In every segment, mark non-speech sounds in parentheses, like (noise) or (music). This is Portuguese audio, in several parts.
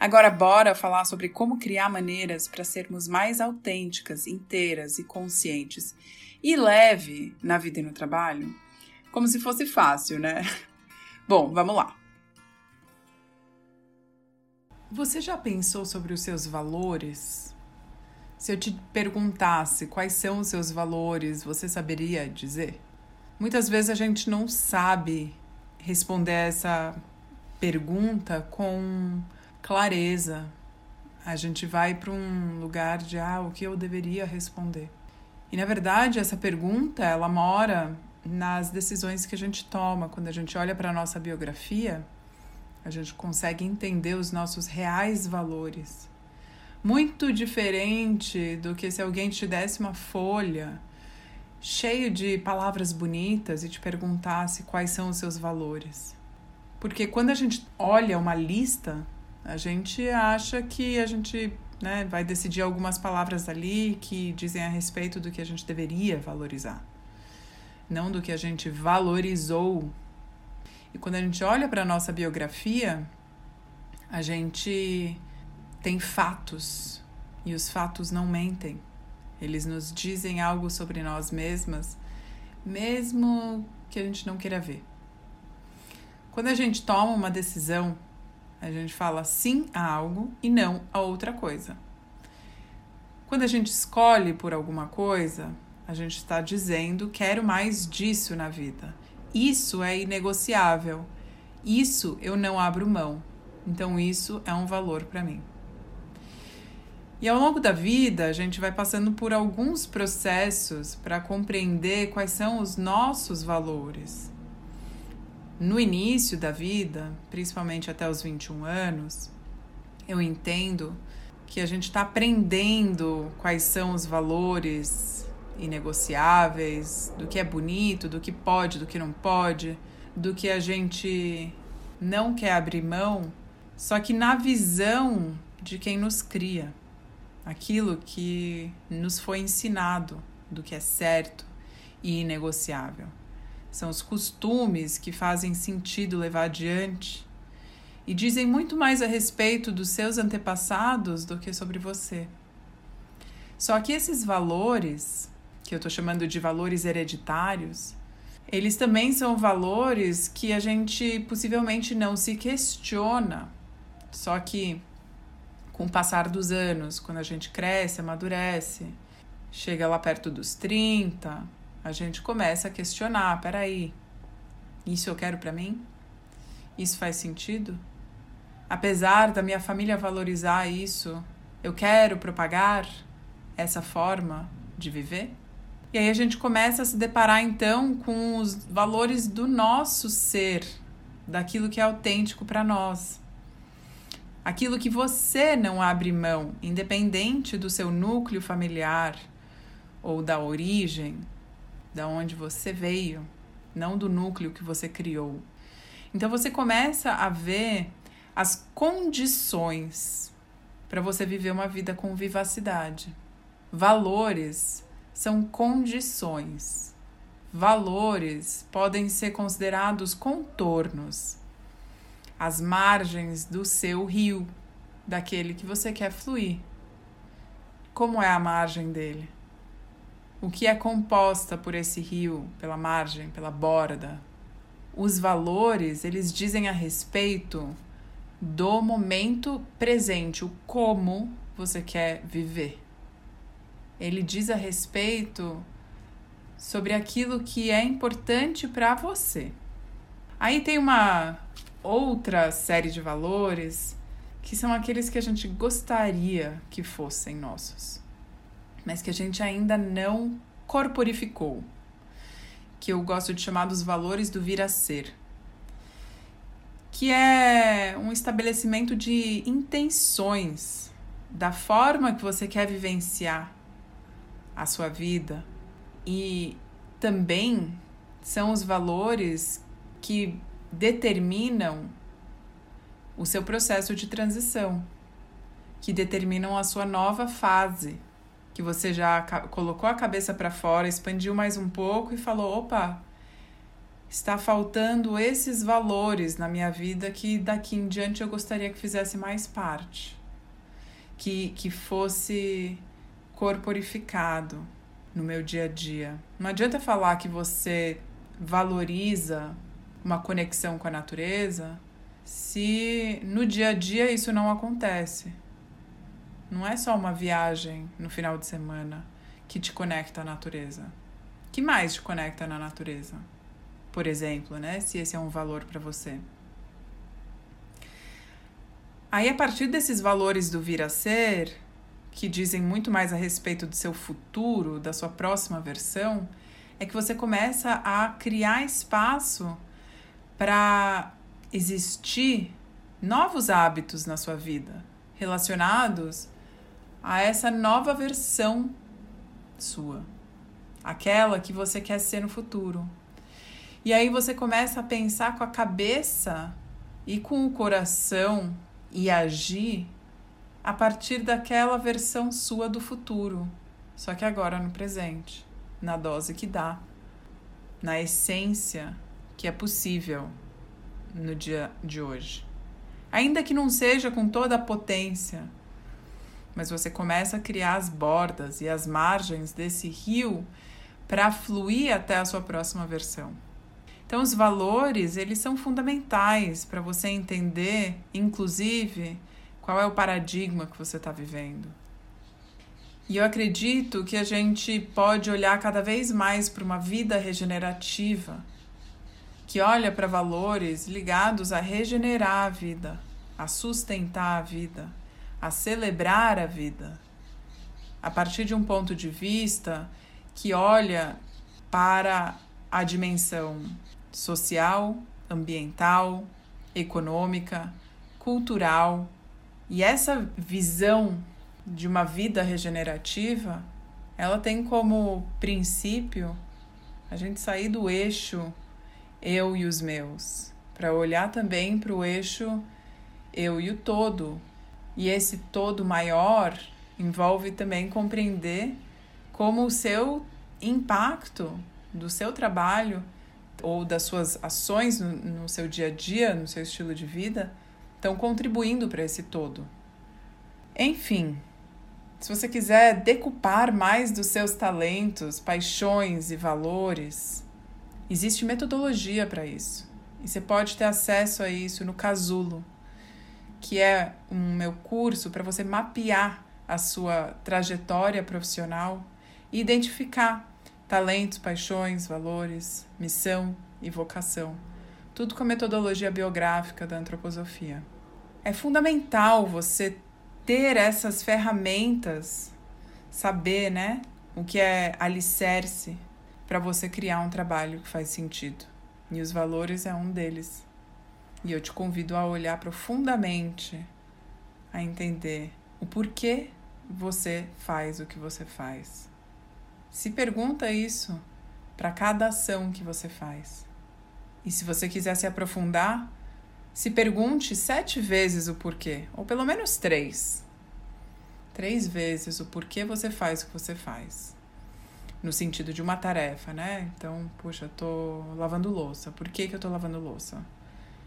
Agora, bora falar sobre como criar maneiras para sermos mais autênticas, inteiras e conscientes e leve na vida e no trabalho? Como se fosse fácil, né? (laughs) Bom, vamos lá. Você já pensou sobre os seus valores? Se eu te perguntasse quais são os seus valores, você saberia dizer? Muitas vezes a gente não sabe responder essa pergunta com clareza. A gente vai para um lugar de ah, o que eu deveria responder. E na verdade, essa pergunta, ela mora nas decisões que a gente toma. Quando a gente olha para a nossa biografia, a gente consegue entender os nossos reais valores. Muito diferente do que se alguém te desse uma folha cheio de palavras bonitas e te perguntasse quais são os seus valores. Porque quando a gente olha uma lista a gente acha que a gente né, vai decidir algumas palavras ali que dizem a respeito do que a gente deveria valorizar, não do que a gente valorizou. E quando a gente olha para a nossa biografia, a gente tem fatos e os fatos não mentem. Eles nos dizem algo sobre nós mesmas, mesmo que a gente não queira ver. Quando a gente toma uma decisão a gente fala sim a algo e não a outra coisa. Quando a gente escolhe por alguma coisa, a gente está dizendo quero mais disso na vida. Isso é inegociável. Isso eu não abro mão. Então isso é um valor para mim. E ao longo da vida, a gente vai passando por alguns processos para compreender quais são os nossos valores no início da vida, principalmente até os 21 anos, eu entendo que a gente está aprendendo quais são os valores inegociáveis, do que é bonito, do que pode, do que não pode, do que a gente não quer abrir mão, só que na visão de quem nos cria, aquilo que nos foi ensinado do que é certo e inegociável. São os costumes que fazem sentido levar adiante e dizem muito mais a respeito dos seus antepassados do que sobre você. Só que esses valores, que eu estou chamando de valores hereditários, eles também são valores que a gente possivelmente não se questiona. Só que com o passar dos anos, quando a gente cresce, amadurece, chega lá perto dos 30, a gente começa a questionar: peraí, isso eu quero para mim? Isso faz sentido? Apesar da minha família valorizar isso, eu quero propagar essa forma de viver? E aí a gente começa a se deparar então com os valores do nosso ser, daquilo que é autêntico para nós. Aquilo que você não abre mão, independente do seu núcleo familiar ou da origem, da onde você veio, não do núcleo que você criou. Então você começa a ver as condições para você viver uma vida com vivacidade. Valores são condições. Valores podem ser considerados contornos, as margens do seu rio, daquele que você quer fluir. Como é a margem dele? O que é composta por esse rio, pela margem, pela borda. Os valores, eles dizem a respeito do momento presente, o como você quer viver. ele diz a respeito sobre aquilo que é importante para você. Aí tem uma outra série de valores que são aqueles que a gente gostaria que fossem nossos, mas que a gente ainda não corporificou, que eu gosto de chamar dos valores do vir a ser, que é um estabelecimento de intenções da forma que você quer vivenciar a sua vida e também são os valores que determinam o seu processo de transição, que determinam a sua nova fase, que você já colocou a cabeça para fora, expandiu mais um pouco e falou: opa, está faltando esses valores na minha vida que daqui em diante eu gostaria que fizesse mais parte, que, que fosse corporificado no meu dia a dia. Não adianta falar que você valoriza uma conexão com a natureza se no dia a dia isso não acontece. Não é só uma viagem no final de semana que te conecta à natureza. que mais te conecta na natureza? Por exemplo, né? Se esse é um valor para você. Aí, a partir desses valores do vir a ser, que dizem muito mais a respeito do seu futuro, da sua próxima versão, é que você começa a criar espaço para existir novos hábitos na sua vida relacionados a essa nova versão sua, aquela que você quer ser no futuro. E aí você começa a pensar com a cabeça e com o coração e agir a partir daquela versão sua do futuro, só que agora no presente, na dose que dá, na essência que é possível no dia de hoje. Ainda que não seja com toda a potência, mas você começa a criar as bordas e as margens desse rio para fluir até a sua próxima versão. Então os valores, eles são fundamentais para você entender, inclusive, qual é o paradigma que você está vivendo? E eu acredito que a gente pode olhar cada vez mais para uma vida regenerativa, que olha para valores ligados a regenerar a vida, a sustentar a vida, a celebrar a vida, a partir de um ponto de vista que olha para a dimensão social, ambiental, econômica, cultural e essa visão de uma vida regenerativa, ela tem como princípio a gente sair do eixo eu e os meus, para olhar também para o eixo eu e o todo. E esse todo maior envolve também compreender como o seu impacto do seu trabalho ou das suas ações no, no seu dia a dia, no seu estilo de vida, estão contribuindo para esse todo. Enfim, se você quiser decupar mais dos seus talentos, paixões e valores, existe metodologia para isso. E você pode ter acesso a isso no Casulo, que é um meu curso para você mapear a sua trajetória profissional e identificar talentos, paixões, valores, missão e vocação tudo com a metodologia biográfica da antroposofia. É fundamental você ter essas ferramentas, saber, né, o que é alicerce para você criar um trabalho que faz sentido. E os valores é um deles. E eu te convido a olhar profundamente, a entender o porquê você faz o que você faz. Se pergunta isso para cada ação que você faz. E se você quiser se aprofundar, se pergunte sete vezes o porquê, ou pelo menos três. Três vezes o porquê você faz o que você faz. No sentido de uma tarefa, né? Então, puxa, eu tô lavando louça. Por que, que eu tô lavando louça?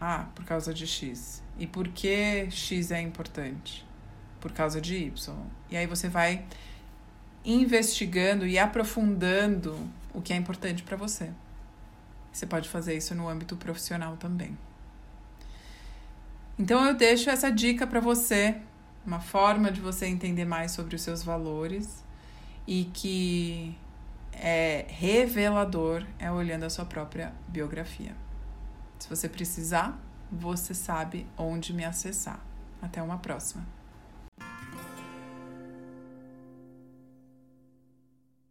Ah, por causa de X. E por que X é importante? Por causa de Y. E aí você vai investigando e aprofundando o que é importante para você. Você pode fazer isso no âmbito profissional também. Então eu deixo essa dica para você, uma forma de você entender mais sobre os seus valores e que é revelador é olhando a sua própria biografia. Se você precisar, você sabe onde me acessar. Até uma próxima.